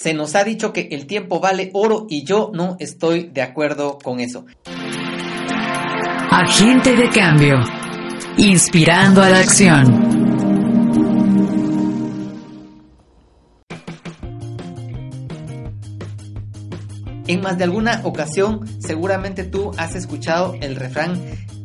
Se nos ha dicho que el tiempo vale oro y yo no estoy de acuerdo con eso. Agente de cambio. Inspirando a la acción. En más de alguna ocasión seguramente tú has escuchado el refrán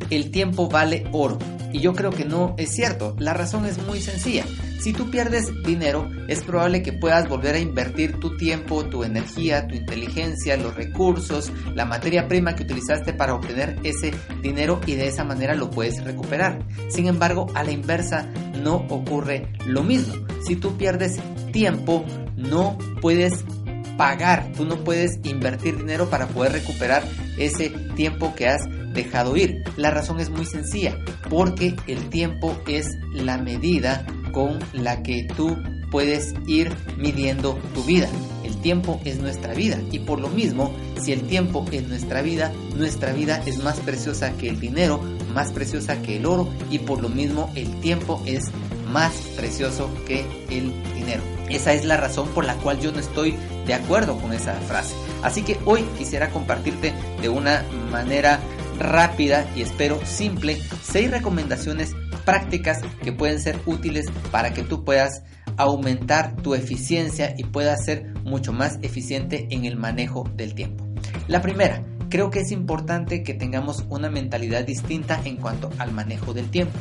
el tiempo vale oro. Y yo creo que no es cierto. La razón es muy sencilla. Si tú pierdes dinero, es probable que puedas volver a invertir tu tiempo, tu energía, tu inteligencia, los recursos, la materia prima que utilizaste para obtener ese dinero y de esa manera lo puedes recuperar. Sin embargo, a la inversa no ocurre lo mismo. Si tú pierdes tiempo, no puedes pagar, tú no puedes invertir dinero para poder recuperar ese tiempo que has dejado ir. La razón es muy sencilla, porque el tiempo es la medida con la que tú puedes ir midiendo tu vida. El tiempo es nuestra vida y por lo mismo, si el tiempo es nuestra vida, nuestra vida es más preciosa que el dinero, más preciosa que el oro y por lo mismo el tiempo es más precioso que el dinero. Esa es la razón por la cual yo no estoy de acuerdo con esa frase. Así que hoy quisiera compartirte de una manera rápida y espero simple seis recomendaciones prácticas que pueden ser útiles para que tú puedas aumentar tu eficiencia y puedas ser mucho más eficiente en el manejo del tiempo. La primera, creo que es importante que tengamos una mentalidad distinta en cuanto al manejo del tiempo.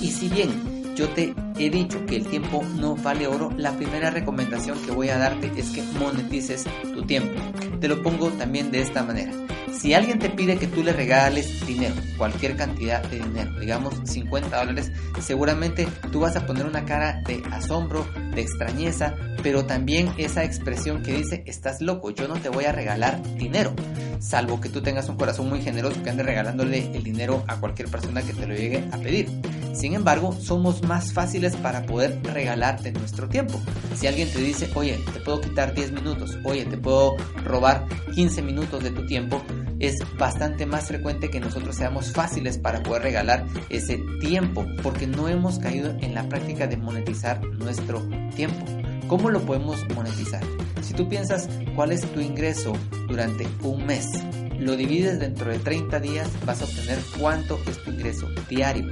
Y si bien yo te he dicho que el tiempo no vale oro, la primera recomendación que voy a darte es que monetices tu tiempo. Te lo pongo también de esta manera. Si alguien te pide que tú le regales dinero, cualquier cantidad de dinero, digamos 50 dólares, seguramente tú vas a poner una cara de asombro, de extrañeza, pero también esa expresión que dice, estás loco, yo no te voy a regalar dinero, salvo que tú tengas un corazón muy generoso que ande regalándole el dinero a cualquier persona que te lo llegue a pedir. Sin embargo, somos más fáciles para poder regalarte nuestro tiempo. Si alguien te dice, oye, te puedo quitar 10 minutos, oye, te puedo robar 15 minutos de tu tiempo, es bastante más frecuente que nosotros seamos fáciles para poder regalar ese tiempo, porque no hemos caído en la práctica de monetizar nuestro tiempo. ¿Cómo lo podemos monetizar? Si tú piensas cuál es tu ingreso durante un mes, lo divides dentro de 30 días, vas a obtener cuánto es tu ingreso diario.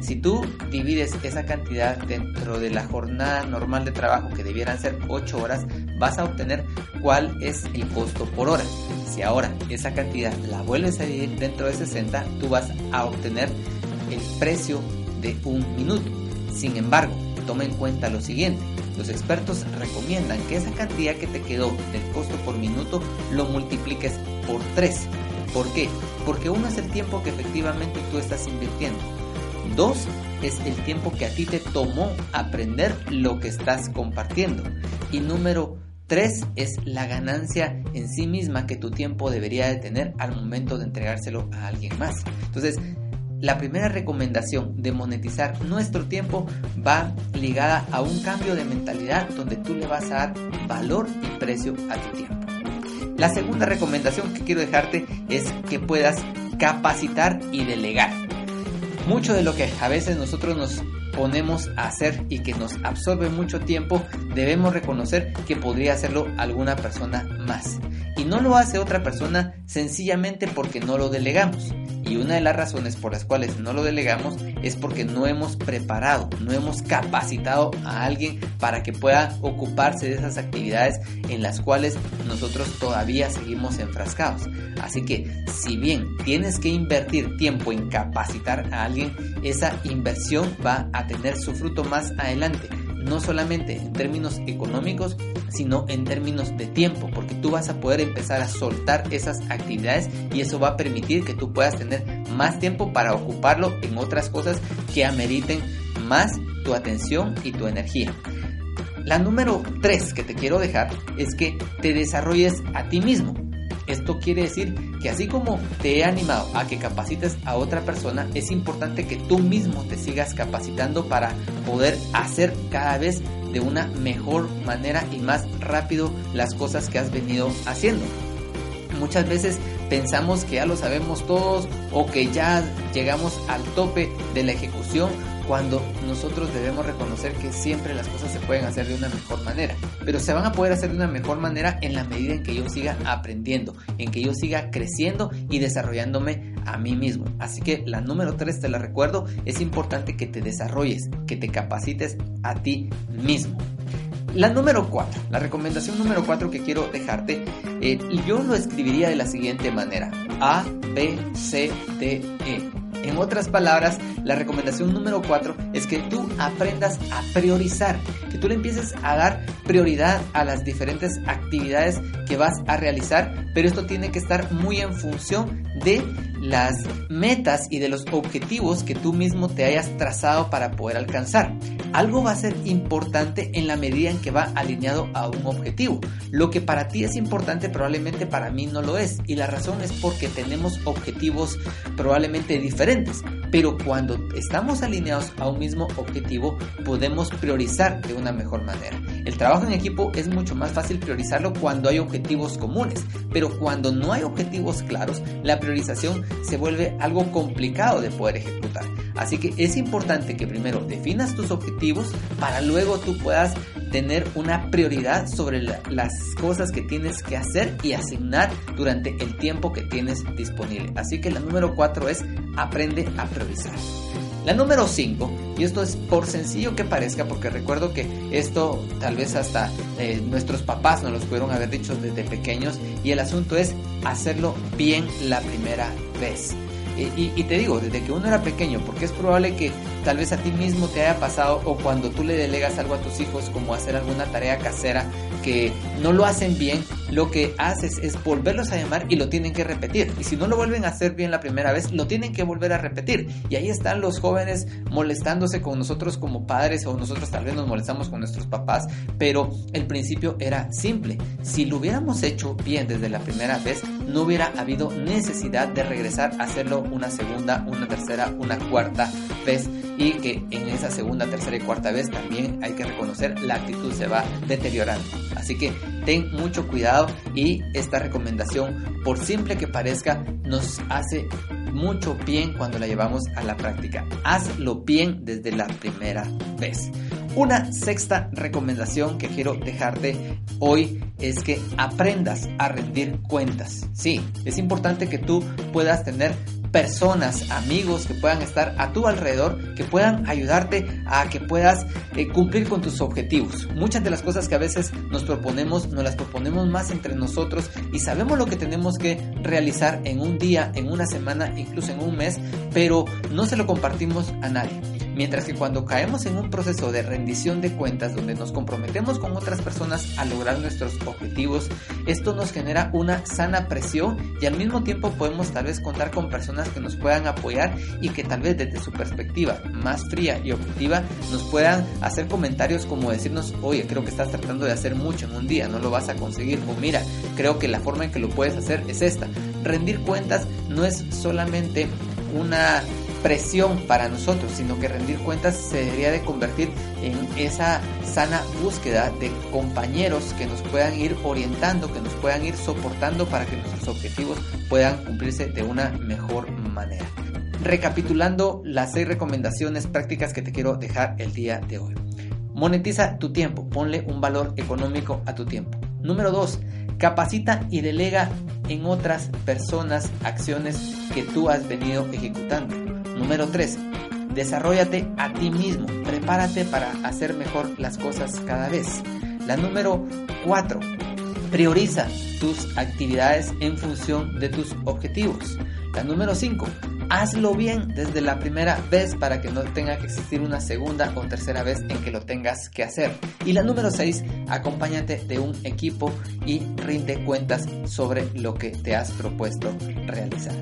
Si tú divides esa cantidad dentro de la jornada normal de trabajo, que debieran ser 8 horas, vas a obtener cuál es el costo por hora. Si ahora esa cantidad la vuelves a dividir dentro de 60, tú vas a obtener el precio de un minuto. Sin embargo, toma en cuenta lo siguiente. Los expertos recomiendan que esa cantidad que te quedó del costo por minuto lo multipliques por 3. ¿Por qué? Porque uno es el tiempo que efectivamente tú estás invirtiendo. Dos es el tiempo que a ti te tomó aprender lo que estás compartiendo. Y número tres es la ganancia en sí misma que tu tiempo debería de tener al momento de entregárselo a alguien más. Entonces, la primera recomendación de monetizar nuestro tiempo va ligada a un cambio de mentalidad donde tú le vas a dar valor y precio a tu tiempo. La segunda recomendación que quiero dejarte es que puedas capacitar y delegar. Mucho de lo que a veces nosotros nos ponemos a hacer y que nos absorbe mucho tiempo, debemos reconocer que podría hacerlo alguna persona más. Y no lo hace otra persona sencillamente porque no lo delegamos. Y una de las razones por las cuales no lo delegamos es porque no hemos preparado, no hemos capacitado a alguien para que pueda ocuparse de esas actividades en las cuales nosotros todavía seguimos enfrascados. Así que si bien tienes que invertir tiempo en capacitar a alguien, esa inversión va a tener su fruto más adelante no solamente en términos económicos, sino en términos de tiempo, porque tú vas a poder empezar a soltar esas actividades y eso va a permitir que tú puedas tener más tiempo para ocuparlo en otras cosas que ameriten más tu atención y tu energía. La número 3 que te quiero dejar es que te desarrolles a ti mismo. Esto quiere decir que así como te he animado a que capacites a otra persona, es importante que tú mismo te sigas capacitando para poder hacer cada vez de una mejor manera y más rápido las cosas que has venido haciendo. Muchas veces pensamos que ya lo sabemos todos o que ya llegamos al tope de la ejecución cuando nosotros debemos reconocer que siempre las cosas se pueden hacer de una mejor manera, pero se van a poder hacer de una mejor manera en la medida en que yo siga aprendiendo, en que yo siga creciendo y desarrollándome a mí mismo. Así que la número 3 te la recuerdo, es importante que te desarrolles, que te capacites a ti mismo. La número 4, la recomendación número 4 que quiero dejarte, eh, yo lo escribiría de la siguiente manera. A, B, C, D, E. En otras palabras, la recomendación número 4 es que tú aprendas a priorizar, que tú le empieces a dar prioridad a las diferentes actividades que vas a realizar, pero esto tiene que estar muy en función de las metas y de los objetivos que tú mismo te hayas trazado para poder alcanzar. Algo va a ser importante en la medida en que va alineado a un objetivo. Lo que para ti es importante probablemente para mí no lo es. Y la razón es porque tenemos objetivos probablemente diferentes. Pero cuando estamos alineados a un mismo objetivo podemos priorizar de una mejor manera. El trabajo en equipo es mucho más fácil priorizarlo cuando hay objetivos comunes. Pero cuando no hay objetivos claros, la priorización se vuelve algo complicado de poder ejecutar. Así que es importante que primero definas tus objetivos para luego tú puedas tener una prioridad sobre las cosas que tienes que hacer y asignar durante el tiempo que tienes disponible. Así que la número 4 es aprende a priorizar. La número 5, y esto es por sencillo que parezca, porque recuerdo que esto tal vez hasta eh, nuestros papás nos lo pudieron haber dicho desde pequeños, y el asunto es hacerlo bien la primera vez. Y, te digo, desde que uno era pequeño, porque es probable que tal vez a ti mismo te haya pasado o cuando tú le delegas algo a tus hijos como hacer alguna tarea casera que no lo hacen bien, lo que haces es volverlos a llamar y lo tienen que repetir. Y si no lo vuelven a hacer bien la primera vez, lo tienen que volver a repetir. Y ahí están los jóvenes molestándose con nosotros como padres o nosotros tal vez nos molestamos con nuestros papás, pero el principio era simple. Si lo hubiéramos hecho bien desde la primera vez, no hubiera habido necesidad de regresar a hacerlo una segunda, una tercera, una cuarta vez y que en esa segunda, tercera y cuarta vez también hay que reconocer la actitud se va deteriorando. Así que ten mucho cuidado y esta recomendación, por simple que parezca, nos hace mucho bien cuando la llevamos a la práctica. Hazlo bien desde la primera vez. Una sexta recomendación que quiero dejarte hoy es que aprendas a rendir cuentas. Sí, es importante que tú puedas tener personas, amigos que puedan estar a tu alrededor, que puedan ayudarte a que puedas eh, cumplir con tus objetivos. Muchas de las cosas que a veces nos proponemos, nos las proponemos más entre nosotros y sabemos lo que tenemos que realizar en un día, en una semana, incluso en un mes, pero no se lo compartimos a nadie. Mientras que cuando caemos en un proceso de rendición de cuentas donde nos comprometemos con otras personas a lograr nuestros objetivos, esto nos genera una sana presión y al mismo tiempo podemos tal vez contar con personas que nos puedan apoyar y que tal vez desde su perspectiva más fría y objetiva nos puedan hacer comentarios como decirnos, oye, creo que estás tratando de hacer mucho en un día, no lo vas a conseguir, o mira, creo que la forma en que lo puedes hacer es esta. Rendir cuentas no es solamente una presión para nosotros, sino que rendir cuentas se debería de convertir en esa sana búsqueda de compañeros que nos puedan ir orientando, que nos puedan ir soportando para que nuestros objetivos puedan cumplirse de una mejor manera. Recapitulando las seis recomendaciones prácticas que te quiero dejar el día de hoy. Monetiza tu tiempo, ponle un valor económico a tu tiempo. Número 2. Capacita y delega en otras personas acciones que tú has venido ejecutando. Número 3. Desarrollate a ti mismo. Prepárate para hacer mejor las cosas cada vez. La número 4. Prioriza tus actividades en función de tus objetivos. La número 5. Hazlo bien desde la primera vez para que no tenga que existir una segunda o tercera vez en que lo tengas que hacer. Y la número 6, acompáñate de un equipo y rinde cuentas sobre lo que te has propuesto realizar.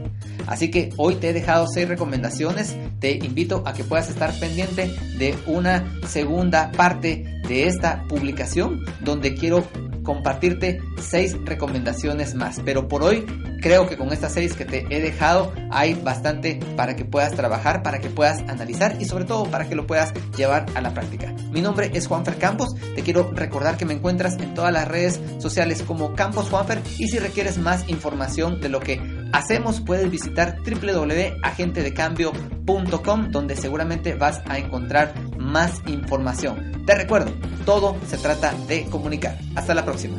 Así que hoy te he dejado 6 recomendaciones. Te invito a que puedas estar pendiente de una segunda parte de esta publicación donde quiero compartirte seis recomendaciones más. Pero por hoy creo que con estas seis que te he dejado hay bastante para que puedas trabajar, para que puedas analizar y sobre todo para que lo puedas llevar a la práctica. Mi nombre es Juanfer Campos. Te quiero recordar que me encuentras en todas las redes sociales como Campos Juanfer y si requieres más información de lo que hacemos puedes visitar www.agentedecambio.com donde seguramente vas a encontrar más información. Te recuerdo, todo se trata de comunicar. Hasta la próxima.